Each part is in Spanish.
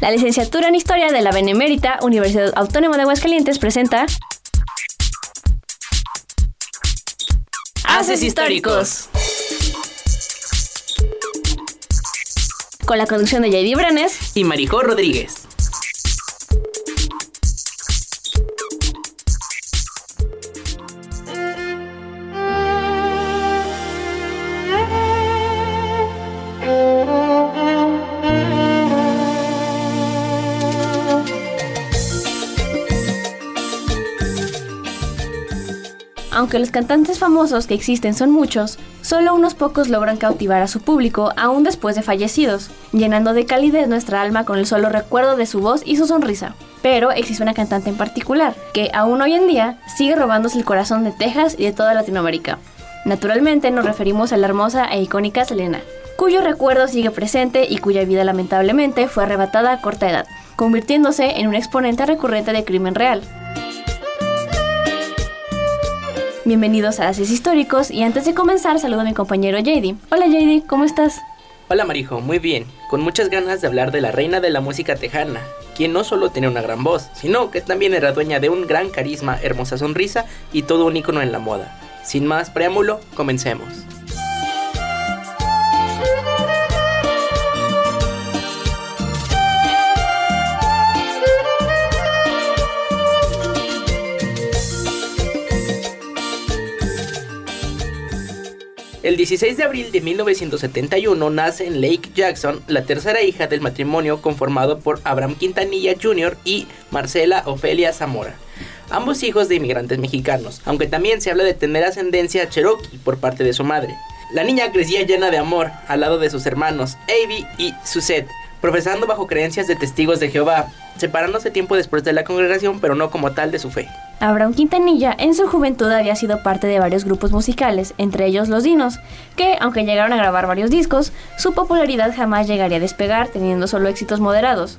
La licenciatura en Historia de la Benemérita Universidad Autónoma de Aguascalientes presenta Haces Históricos. Con la conducción de J.D. Branes y Maricó Rodríguez. Aunque los cantantes famosos que existen son muchos, solo unos pocos logran cautivar a su público aún después de fallecidos, llenando de calidez nuestra alma con el solo recuerdo de su voz y su sonrisa. Pero existe una cantante en particular, que aún hoy en día sigue robándose el corazón de Texas y de toda Latinoamérica. Naturalmente nos referimos a la hermosa e icónica Selena, cuyo recuerdo sigue presente y cuya vida lamentablemente fue arrebatada a corta edad, convirtiéndose en un exponente recurrente de crimen real. Bienvenidos a Haces Históricos y antes de comenzar saludo a mi compañero JD. Hola JD, ¿cómo estás? Hola Marijo, muy bien, con muchas ganas de hablar de la reina de la música tejana, quien no solo tenía una gran voz, sino que también era dueña de un gran carisma, hermosa sonrisa y todo un ícono en la moda. Sin más preámbulo, comencemos. El 16 de abril de 1971 nace en Lake Jackson la tercera hija del matrimonio conformado por Abraham Quintanilla Jr. y Marcela Ofelia Zamora, ambos hijos de inmigrantes mexicanos, aunque también se habla de tener ascendencia cherokee por parte de su madre. La niña crecía llena de amor al lado de sus hermanos Avi y Suzette, profesando bajo creencias de testigos de Jehová, separándose tiempo después de la congregación, pero no como tal de su fe. Abraham Quintanilla en su juventud había sido parte de varios grupos musicales, entre ellos Los Dinos, que, aunque llegaron a grabar varios discos, su popularidad jamás llegaría a despegar, teniendo solo éxitos moderados.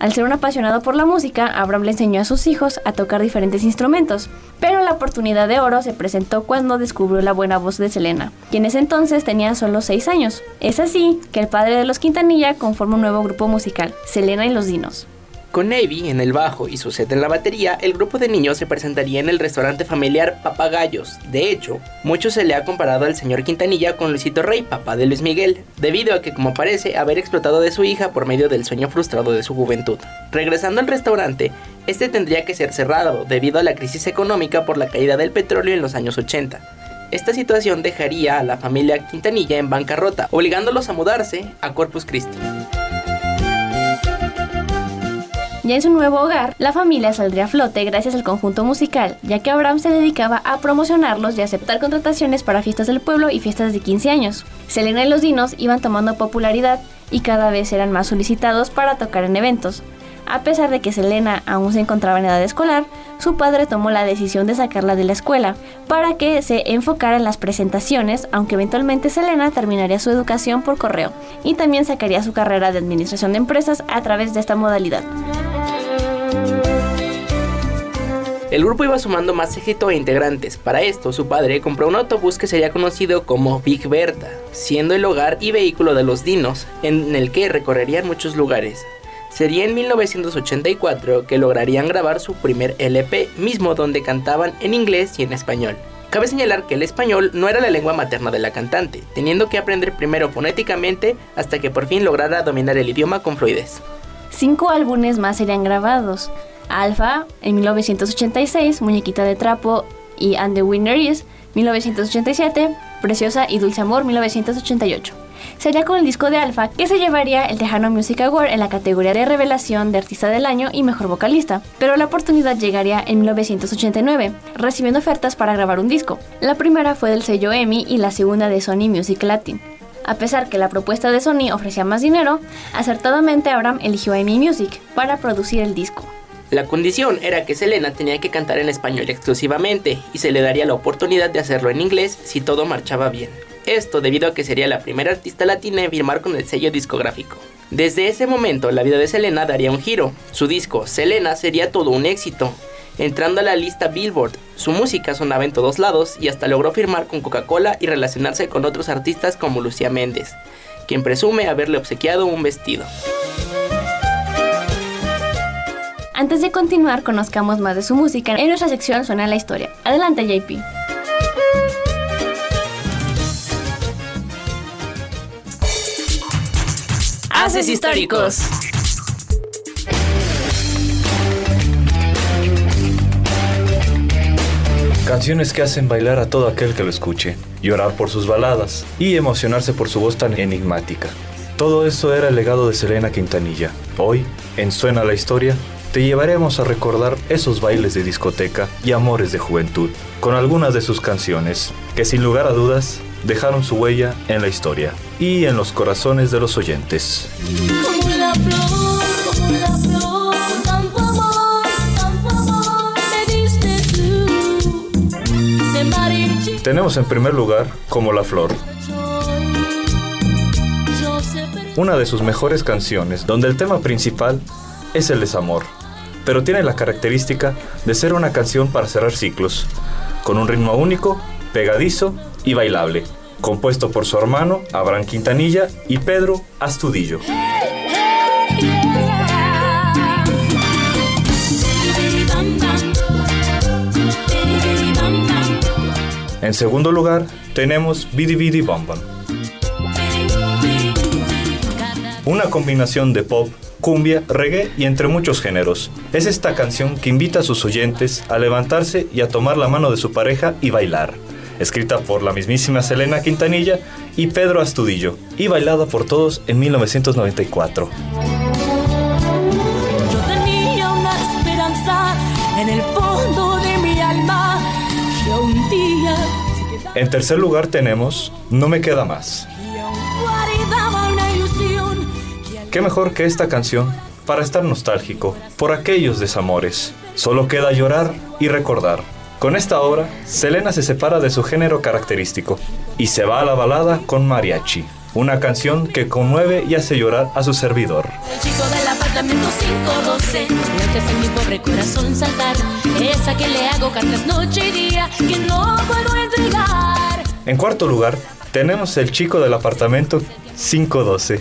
Al ser un apasionado por la música, Abraham le enseñó a sus hijos a tocar diferentes instrumentos, pero la oportunidad de oro se presentó cuando descubrió la buena voz de Selena, quien en ese entonces tenía solo 6 años. Es así que el padre de los Quintanilla conforma un nuevo grupo musical, Selena y los Dinos. Con Navy en el bajo y su set en la batería, el grupo de niños se presentaría en el restaurante familiar Papagayos. De hecho, mucho se le ha comparado al señor Quintanilla con Luisito Rey, papá de Luis Miguel, debido a que, como parece, haber explotado de su hija por medio del sueño frustrado de su juventud. Regresando al restaurante, este tendría que ser cerrado debido a la crisis económica por la caída del petróleo en los años 80. Esta situación dejaría a la familia Quintanilla en bancarrota, obligándolos a mudarse a Corpus Christi. Ya en su nuevo hogar, la familia saldría a flote gracias al conjunto musical, ya que Abraham se dedicaba a promocionarlos y aceptar contrataciones para fiestas del pueblo y fiestas de 15 años. Selena y los Dinos iban tomando popularidad y cada vez eran más solicitados para tocar en eventos. A pesar de que Selena aún se encontraba en edad escolar, su padre tomó la decisión de sacarla de la escuela para que se enfocara en las presentaciones, aunque eventualmente Selena terminaría su educación por correo y también sacaría su carrera de administración de empresas a través de esta modalidad. El grupo iba sumando más éxito e integrantes. Para esto, su padre compró un autobús que sería conocido como Big Berta, siendo el hogar y vehículo de los dinos, en el que recorrerían muchos lugares. Sería en 1984 que lograrían grabar su primer LP, mismo donde cantaban en inglés y en español. Cabe señalar que el español no era la lengua materna de la cantante, teniendo que aprender primero fonéticamente hasta que por fin lograra dominar el idioma con fluidez. Cinco álbumes más serían grabados, Alpha en 1986, Muñequita de Trapo y And the Winner Is 1987, Preciosa y Dulce Amor 1988. Sería con el disco de Alpha que se llevaría el Tejano Music Award en la categoría de revelación de artista del año y mejor vocalista, pero la oportunidad llegaría en 1989, recibiendo ofertas para grabar un disco. La primera fue del sello EMI y la segunda de Sony Music Latin. A pesar que la propuesta de Sony ofrecía más dinero, acertadamente Abraham eligió EMI Music para producir el disco. La condición era que Selena tenía que cantar en español exclusivamente y se le daría la oportunidad de hacerlo en inglés si todo marchaba bien. Esto debido a que sería la primera artista latina en firmar con el sello discográfico. Desde ese momento la vida de Selena daría un giro. Su disco Selena sería todo un éxito. Entrando a la lista Billboard, su música sonaba en todos lados y hasta logró firmar con Coca-Cola y relacionarse con otros artistas como Lucía Méndez, quien presume haberle obsequiado un vestido. Antes de continuar, conozcamos más de su música. En nuestra sección suena la historia. Adelante, JP. Haces históricos. Canciones que hacen bailar a todo aquel que lo escuche, llorar por sus baladas y emocionarse por su voz tan enigmática. Todo eso era el legado de Selena Quintanilla. Hoy, en Suena la Historia, te llevaremos a recordar esos bailes de discoteca y amores de juventud, con algunas de sus canciones, que sin lugar a dudas dejaron su huella en la historia y en los corazones de los oyentes. Tenemos en primer lugar Como la Flor, una de sus mejores canciones, donde el tema principal es el desamor, pero tiene la característica de ser una canción para cerrar ciclos, con un ritmo único, pegadizo y bailable, compuesto por su hermano Abraham Quintanilla y Pedro Astudillo. En segundo lugar, tenemos Bidi Bidi Bam. Una combinación de pop, cumbia, reggae y entre muchos géneros. Es esta canción que invita a sus oyentes a levantarse y a tomar la mano de su pareja y bailar. Escrita por la mismísima Selena Quintanilla y Pedro Astudillo, y bailada por todos en 1994. Yo tenía una esperanza en el fondo de mi alma que un día se quedaba En tercer lugar tenemos No me queda más. ¿Qué mejor que esta canción para estar nostálgico por aquellos desamores? Solo queda llorar y recordar. Con esta obra, Selena se separa de su género característico y se va a la balada con Mariachi, una canción que conmueve y hace llorar a su servidor. El chico del apartamento 512 Lo que hace mi pobre corazón saltar Esa que le hago cartas noche y día Que no puedo entregar En cuarto lugar, tenemos El chico del apartamento 512,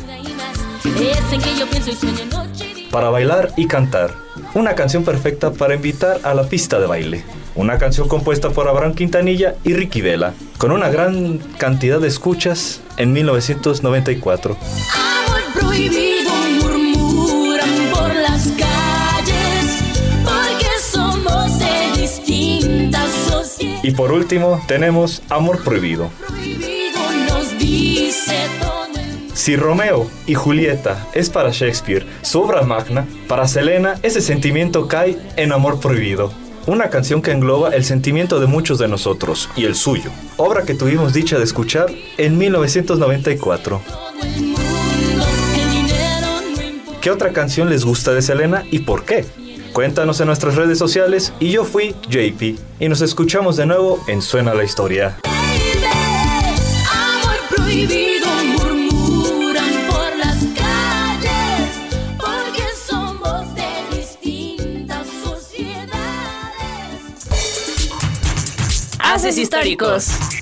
Para bailar y cantar. Una canción perfecta para invitar a la pista de baile. Una canción compuesta por Abraham Quintanilla y Ricky Vela, con una gran cantidad de escuchas en 1994. Amor prohibido murmuran por las calles Porque somos de distintas sociedades Y por último, tenemos Amor Prohibido. Prohibido nos dice todo Si Romeo y Julieta es para Shakespeare su obra magna, para Selena ese sentimiento cae en Amor Prohibido. Una canción que engloba el sentimiento de muchos de nosotros y el suyo. Obra que tuvimos dicha de escuchar en 1994. todo el mundo El dinero no importa ¿Qué otra canción les gusta de Selena y por qué? Cuéntanos en nuestras redes sociales y yo fui JP y nos escuchamos de nuevo en Suena la Historia. Haces históricos.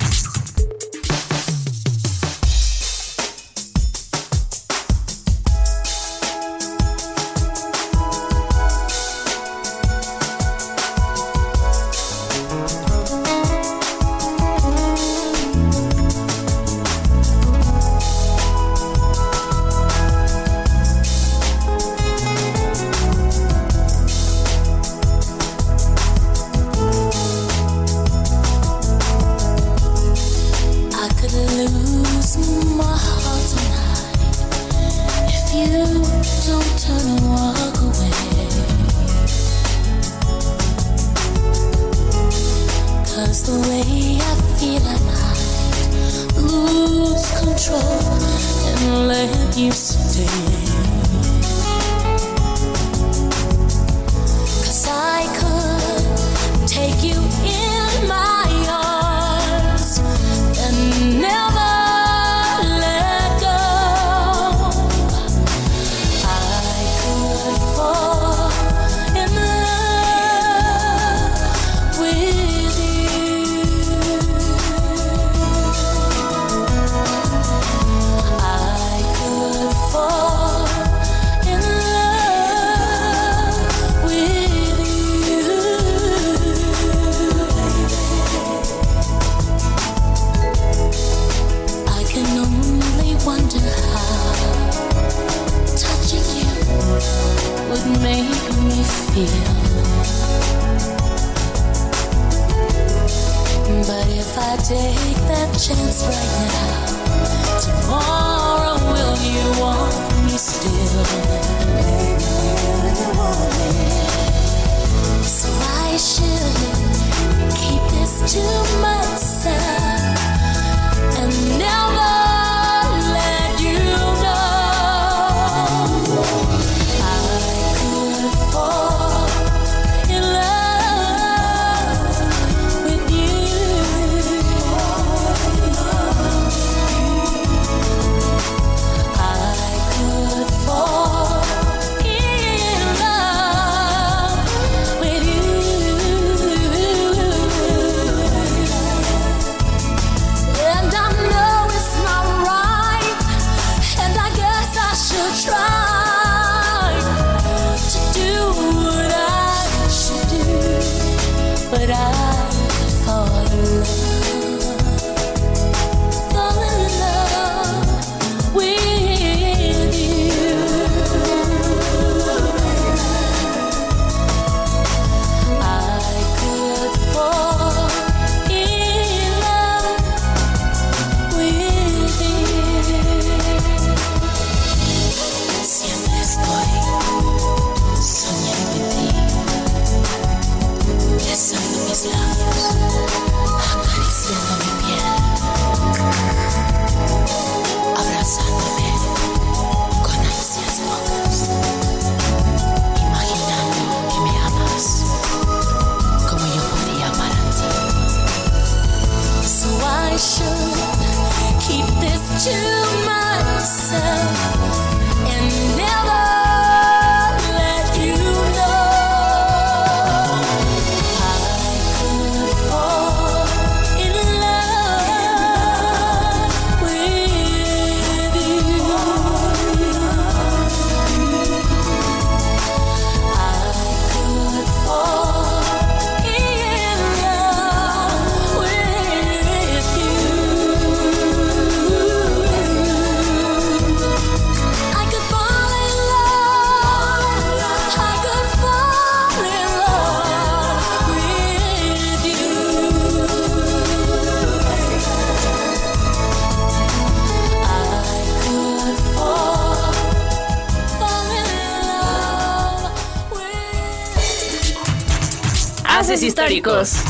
Históricos.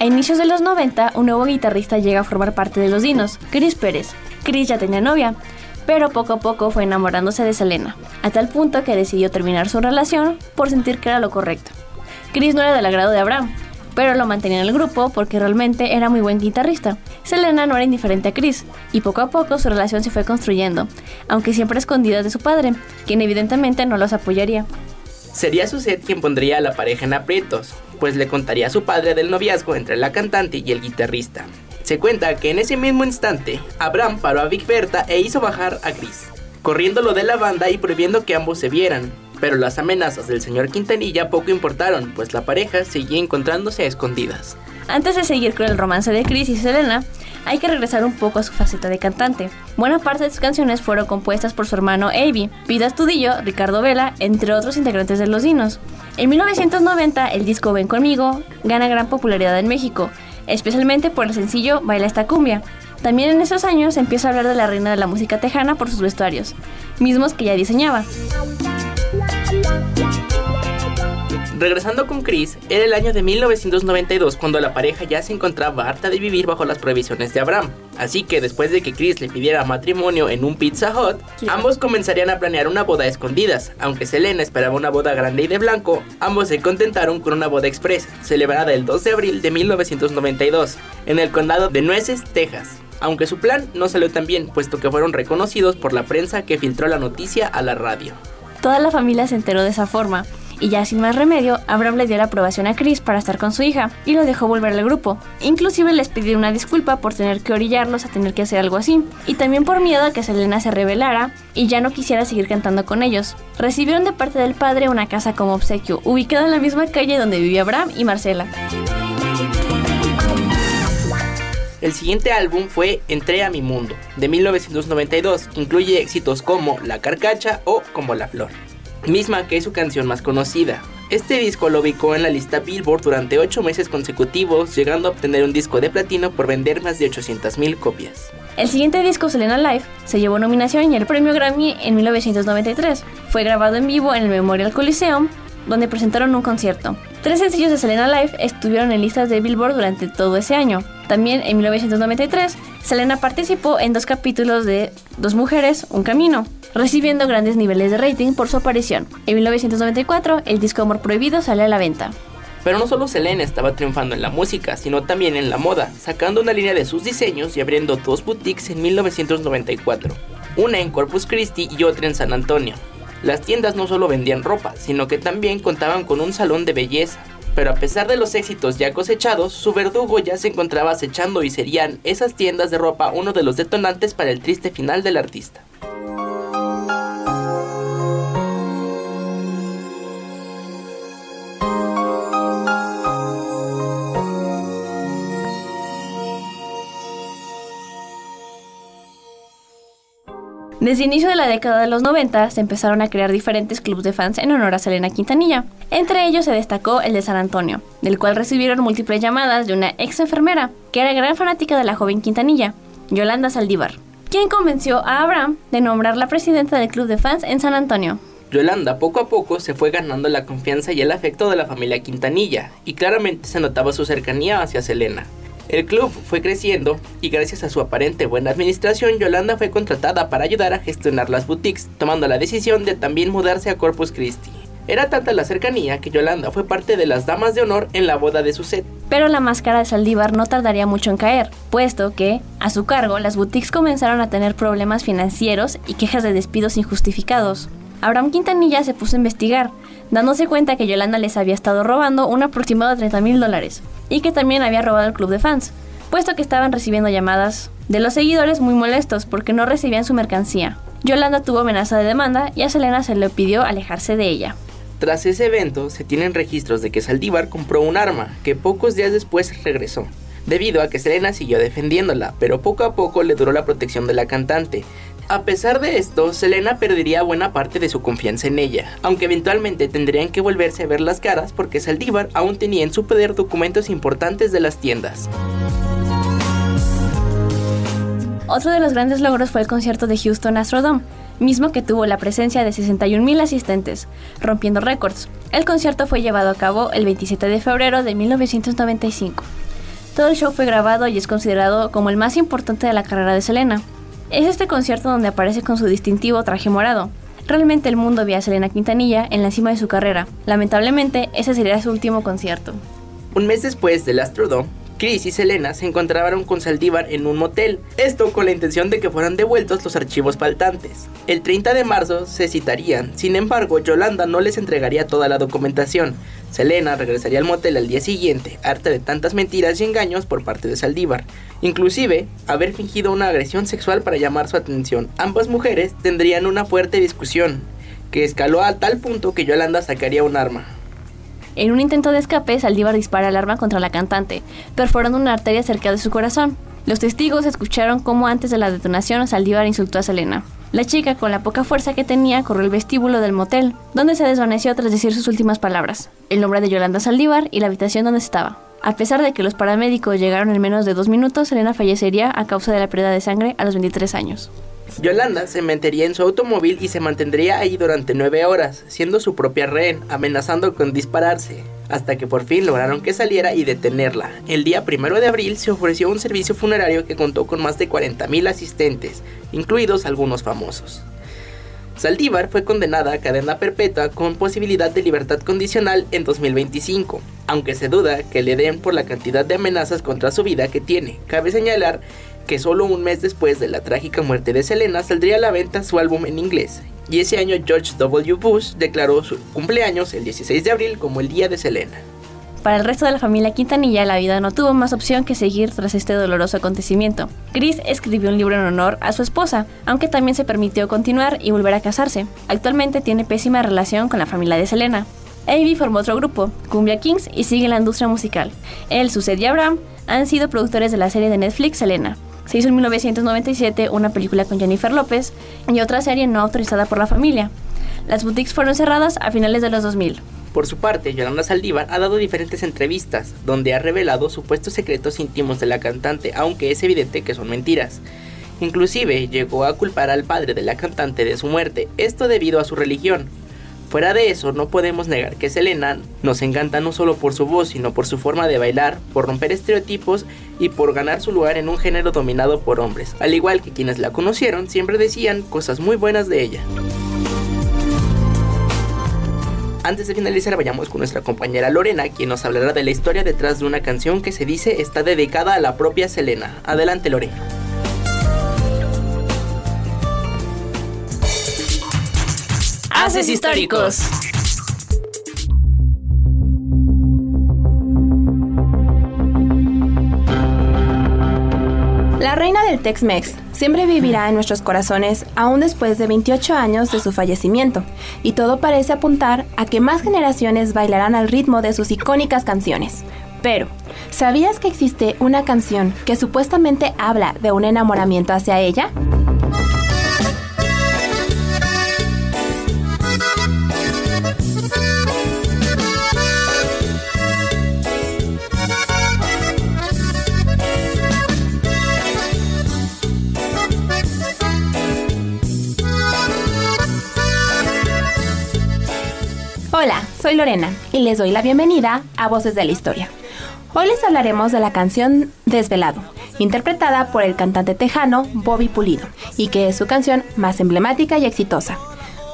A inicios de los 90, un nuevo guitarrista llega a formar parte de los Dinos, Chris Pérez. Chris ya tenía novia, pero poco a poco fue enamorándose de Selena, a tal punto que decidió terminar su relación por sentir que era lo correcto. Chris no era del agrado de Abraham, pero lo mantenía en el grupo porque realmente era muy buen guitarrista. Selena no era indiferente a Chris, y poco a poco su relación se fue construyendo, aunque siempre escondida de su padre, quien evidentemente no los apoyaría. Sería Suset quien pondría a la pareja en aprietos, pues le contaría a su padre del noviazgo entre la cantante y el guitarrista. Se cuenta que en ese mismo instante, Abraham paró a Big Berta e hizo bajar a Chris, corriéndolo de la banda y prohibiendo que ambos se vieran. Pero las amenazas del señor Quintanilla poco importaron, pues la pareja seguía encontrándose a escondidas. Antes de seguir con el romance de Chris y Selena, hay que regresar un poco a su faceta de cantante. Buena parte de sus canciones fueron compuestas por su hermano Avi, Pita Estudillo, Ricardo Vela, entre otros integrantes de Los Dinos. En 1990, el disco Ven Conmigo gana gran popularidad en México, especialmente por el sencillo Baila esta cumbia. También en esos años empieza a hablar de la reina de la música tejana por sus vestuarios, mismos que ya diseñaba. Regresando con Chris, era el año de 1992 cuando la pareja ya se encontraba harta de vivir bajo las prohibiciones de Abraham. Así que después de que Chris le pidiera matrimonio en un Pizza Hut, ambos comenzarían a planear una boda a escondidas. Aunque Selena esperaba una boda grande y de blanco, ambos se contentaron con una boda express, celebrada el 2 de abril de 1992, en el condado de Nueces, Texas. Aunque su plan no salió tan bien, puesto que fueron reconocidos por la prensa que filtró la noticia a la radio. Toda la familia se enteró de esa forma, y ya sin más remedio, Abraham le dio la aprobación a Chris para estar con su hija y lo dejó volver al grupo. Inclusive les pidió una disculpa por tener que orillarlos a tener que hacer algo así, y también por miedo a que Selena se rebelara y ya no quisiera seguir cantando con ellos. Recibieron de parte del padre una casa como obsequio, ubicada en la misma calle donde vivía Abraham y Marcela. El siguiente álbum fue Entré a mi mundo, de 1992, que incluye éxitos como La Carcacha o Como la Flor, misma que es su canción más conocida. Este disco lo ubicó en la lista Billboard durante 8 meses consecutivos, llegando a obtener un disco de platino por vender más de 800.000 copias. El siguiente disco, Selena Live, se llevó nominación y el premio Grammy en 1993. Fue grabado en vivo en el Memorial Coliseum, donde presentaron un concierto. Tres sencillos de Selena Live estuvieron en listas de Billboard durante todo ese año. También en 1993, Selena participó en dos capítulos de Dos Mujeres, Un Camino, recibiendo grandes niveles de rating por su aparición. En 1994, el disco Amor Prohibido sale a la venta. Pero no solo Selena estaba triunfando en la música, sino también en la moda, sacando una línea de sus diseños y abriendo dos boutiques en 1994, una en Corpus Christi y otra en San Antonio. Las tiendas no solo vendían ropa, sino que también contaban con un salón de belleza. Pero a pesar de los éxitos ya cosechados, su verdugo ya se encontraba acechando y serían esas tiendas de ropa uno de los detonantes para el triste final del artista. Desde inicio de la década de los 90 se empezaron a crear diferentes clubes de fans en honor a Selena Quintanilla. Entre ellos se destacó el de San Antonio, del cual recibieron múltiples llamadas de una ex enfermera, que era gran fanática de la joven Quintanilla, Yolanda Saldívar, quien convenció a Abraham de nombrar la presidenta del club de fans en San Antonio. Yolanda poco a poco se fue ganando la confianza y el afecto de la familia Quintanilla, y claramente se notaba su cercanía hacia Selena. El club fue creciendo y gracias a su aparente buena administración, Yolanda fue contratada para ayudar a gestionar las boutiques, tomando la decisión de también mudarse a Corpus Christi. Era tanta la cercanía que Yolanda fue parte de las damas de honor en la boda de su set. Pero la máscara de Saldívar no tardaría mucho en caer, puesto que, a su cargo, las boutiques comenzaron a tener problemas financieros y quejas de despidos injustificados. Abraham Quintanilla se puso a investigar, dándose cuenta que Yolanda les había estado robando un aproximado de 30 mil dólares y que también había robado el club de fans, puesto que estaban recibiendo llamadas de los seguidores muy molestos porque no recibían su mercancía. Yolanda tuvo amenaza de demanda y a Selena se le pidió alejarse de ella. Tras ese evento, se tienen registros de que Saldívar compró un arma, que pocos días después regresó, debido a que Selena siguió defendiéndola, pero poco a poco le duró la protección de la cantante, a pesar de esto, Selena perdería buena parte de su confianza en ella, aunque eventualmente tendrían que volverse a ver las caras porque Saldívar aún tenía en su poder documentos importantes de las tiendas. Otro de los grandes logros fue el concierto de Houston Astrodome, mismo que tuvo la presencia de 61.000 asistentes, rompiendo récords. El concierto fue llevado a cabo el 27 de febrero de 1995. Todo el show fue grabado y es considerado como el más importante de la carrera de Selena. Es este concierto donde aparece con su distintivo traje morado. Realmente el mundo ve a Selena Quintanilla en la cima de su carrera. Lamentablemente, ese sería su último concierto. Un mes después del Astrodome, Chris y Selena se encontraron con Saldívar en un motel, esto con la intención de que fueran devueltos los archivos faltantes. El 30 de marzo se citarían, sin embargo Yolanda no les entregaría toda la documentación. Selena regresaría al motel al día siguiente, harta de tantas mentiras y engaños por parte de Saldívar, inclusive haber fingido una agresión sexual para llamar su atención. Ambas mujeres tendrían una fuerte discusión, que escaló a tal punto que Yolanda sacaría un arma. En un intento de escape, Saldívar dispara el arma contra la cantante, perforando una arteria cerca de su corazón. Los testigos escucharon cómo antes de la detonación Saldívar insultó a Selena. La chica, con la poca fuerza que tenía, corrió al vestíbulo del motel, donde se desvaneció tras decir sus últimas palabras, el nombre de Yolanda Saldívar y la habitación donde estaba. A pesar de que los paramédicos llegaron en menos de dos minutos, Selena fallecería a causa de la pérdida de sangre a los 23 años. Yolanda se metería en su automóvil y se mantendría ahí durante nueve horas, siendo su propia rehén, amenazando con dispararse, hasta que por fin lograron que saliera y detenerla. El día primero de abril se ofreció un servicio funerario que contó con más de 40.000 asistentes, incluidos algunos famosos. Saldívar fue condenada a cadena perpetua con posibilidad de libertad condicional en 2025, aunque se duda que le den por la cantidad de amenazas contra su vida que tiene. Cabe señalar que solo un mes después de la trágica muerte de Selena saldría a la venta su álbum en inglés, y ese año George W. Bush declaró su cumpleaños el 16 de abril como el Día de Selena. Para el resto de la familia Quintanilla, la vida no tuvo más opción que seguir tras este doloroso acontecimiento. Chris escribió un libro en honor a su esposa, aunque también se permitió continuar y volver a casarse. Actualmente tiene pésima relación con la familia de Selena. Avi formó otro grupo, Cumbia Kings, y sigue en la industria musical. Él, Suzette y Abraham han sido productores de la serie de Netflix Selena. Se hizo en 1997 una película con Jennifer López y otra serie no autorizada por la familia. Las boutiques fueron cerradas a finales de los 2000. Por su parte, Yolanda Saldívar ha dado diferentes entrevistas donde ha revelado supuestos secretos íntimos de la cantante, aunque es evidente que son mentiras. Inclusive llegó a culpar al padre de la cantante de su muerte, esto debido a su religión. Fuera de eso, no podemos negar que Selena nos encanta no solo por su voz, sino por su forma de bailar, por romper estereotipos y por ganar su lugar en un género dominado por hombres. Al igual que quienes la conocieron, siempre decían cosas muy buenas de ella. Antes de finalizar, vayamos con nuestra compañera Lorena, quien nos hablará de la historia detrás de una canción que se dice está dedicada a la propia Selena. Adelante, Lorena. Haces históricos. Tex-Mex siempre vivirá en nuestros corazones aún después de 28 años de su fallecimiento, y todo parece apuntar a que más generaciones bailarán al ritmo de sus icónicas canciones. Pero, ¿sabías que existe una canción que supuestamente habla de un enamoramiento hacia ella? Hola, soy Lorena y les doy la bienvenida a Voces de la Historia. Hoy les hablaremos de la canción Desvelado, interpretada por el cantante tejano Bobby Pulido, y que es su canción más emblemática y exitosa.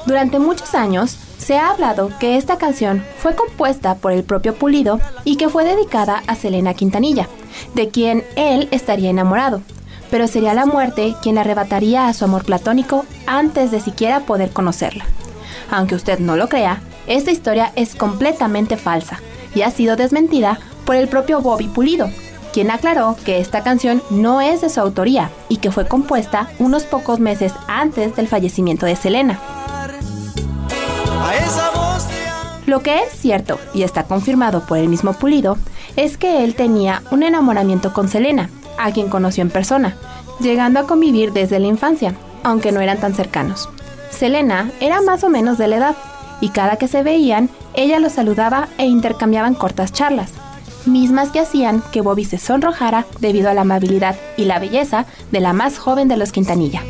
Durante muchos años se ha hablado que esta canción fue compuesta por el propio Pulido y que fue dedicada a Selena Quintanilla, de quien él estaría enamorado, pero sería la muerte quien arrebataría a su amor platónico antes de siquiera poder conocerla. Aunque usted no lo crea, esta historia es completamente falsa y ha sido desmentida por el propio Bobby Pulido, quien aclaró que esta canción no es de su autoría y que fue compuesta unos pocos meses antes del fallecimiento de Selena. Lo que es cierto y está confirmado por el mismo Pulido es que él tenía un enamoramiento con Selena, a quien conoció en persona, llegando a convivir desde la infancia, aunque no eran tan cercanos. Selena era más o menos de la edad, y cada que se veían, ella los saludaba e intercambiaban cortas charlas, mismas que hacían que Bobby se sonrojara debido a la amabilidad y la belleza de la más joven de los Quintanilla.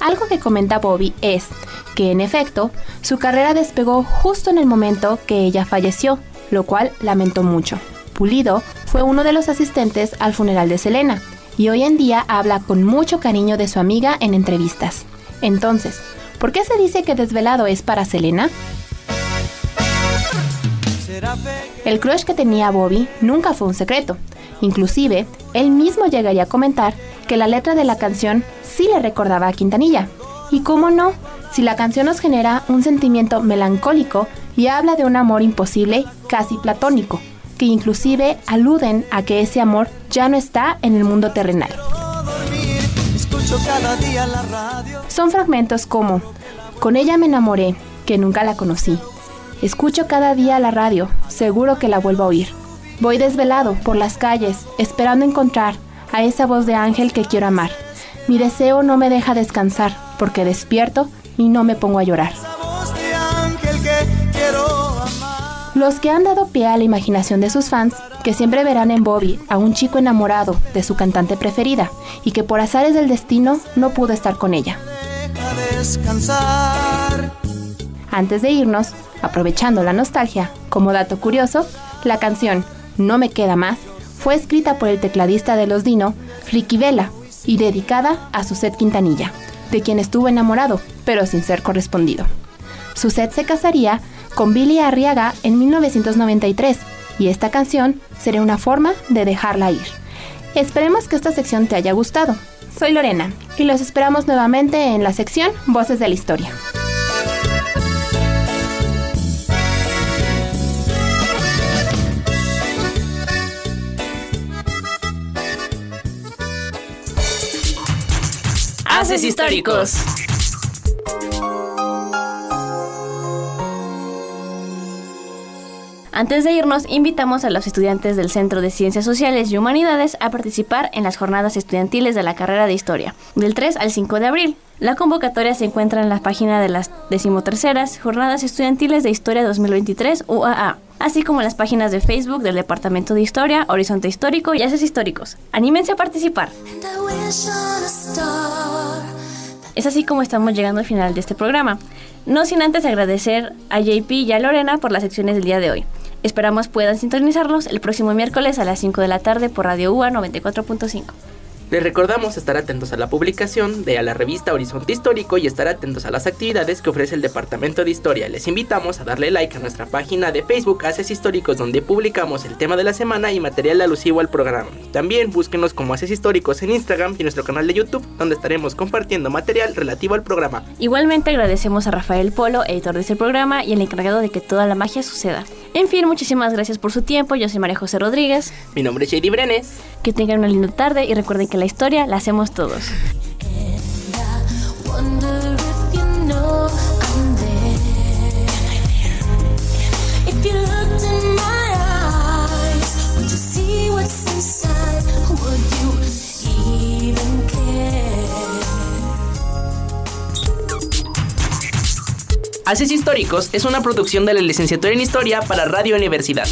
Algo que comenta Bobby es que en efecto su carrera despegó justo en el momento que ella falleció, lo cual lamentó mucho. Pulido fue uno de los asistentes al funeral de Selena y hoy en día habla con mucho cariño de su amiga en entrevistas. Entonces, ¿por qué se dice que Desvelado es para Selena? El crush que tenía Bobby nunca fue un secreto. Inclusive, él mismo llegaría a comentar que la letra de la canción sí le recordaba a Quintanilla. Y cómo no, si la canción nos genera un sentimiento melancólico y habla de un amor imposible, casi platónico, que inclusive aluden a que ese amor ya no está en el mundo terrenal. Son fragmentos como, con ella me enamoré, que nunca la conocí. Escucho cada día la radio, seguro que la vuelvo a oír. Voy desvelado por las calles, esperando encontrar a esa voz de ángel que quiero amar. Mi deseo no me deja descansar, porque despierto y no me pongo a llorar. Los que han dado pie a la imaginación de sus fans, que siempre verán en Bobby a un chico enamorado de su cantante preferida y que por azares del destino no pudo estar con ella. Antes de irnos, aprovechando la nostalgia, como dato curioso, la canción No me queda más fue escrita por el tecladista de Los Dino, Ricky Vela, y dedicada a Suset Quintanilla, de quien estuvo enamorado, pero sin ser correspondido. Suset se casaría con Billy Arriaga en 1993 y esta canción sería una forma de dejarla ir. Esperemos que esta sección te haya gustado. Soy Lorena y los esperamos nuevamente en la sección Voces de la Historia. Haces históricos. Antes de irnos, invitamos a los estudiantes del Centro de Ciencias Sociales y Humanidades a participar en las jornadas estudiantiles de la carrera de Historia, del 3 al 5 de abril. La convocatoria se encuentra en la página de las decimoterceras Jornadas Estudiantiles de Historia 2023 UAA, así como en las páginas de Facebook del Departamento de Historia, Horizonte Histórico y Haces Históricos. ¡Anímense a participar! Es así como estamos llegando al final de este programa. No sin antes agradecer a JP y a Lorena por las secciones del día de hoy. Esperamos puedan sintonizarnos el próximo miércoles a las 5 de la tarde por Radio UA 94.5. Les recordamos estar atentos a la publicación de a la revista Horizonte Histórico y estar atentos a las actividades que ofrece el Departamento de Historia. Les invitamos a darle like a nuestra página de Facebook Haces Históricos donde publicamos el tema de la semana y material alusivo al programa. También búsquenos como Haces Históricos en Instagram y nuestro canal de YouTube donde estaremos compartiendo material relativo al programa. Igualmente agradecemos a Rafael Polo, editor de este programa y el encargado de que toda la magia suceda. En fin, muchísimas gracias por su tiempo. Yo soy María José Rodríguez. Mi nombre es Shady Brenes. Que tengan una linda tarde y recuerden que la historia la hacemos todos. Haces Históricos es una producción de la licenciatura en Historia para Radio Universidad.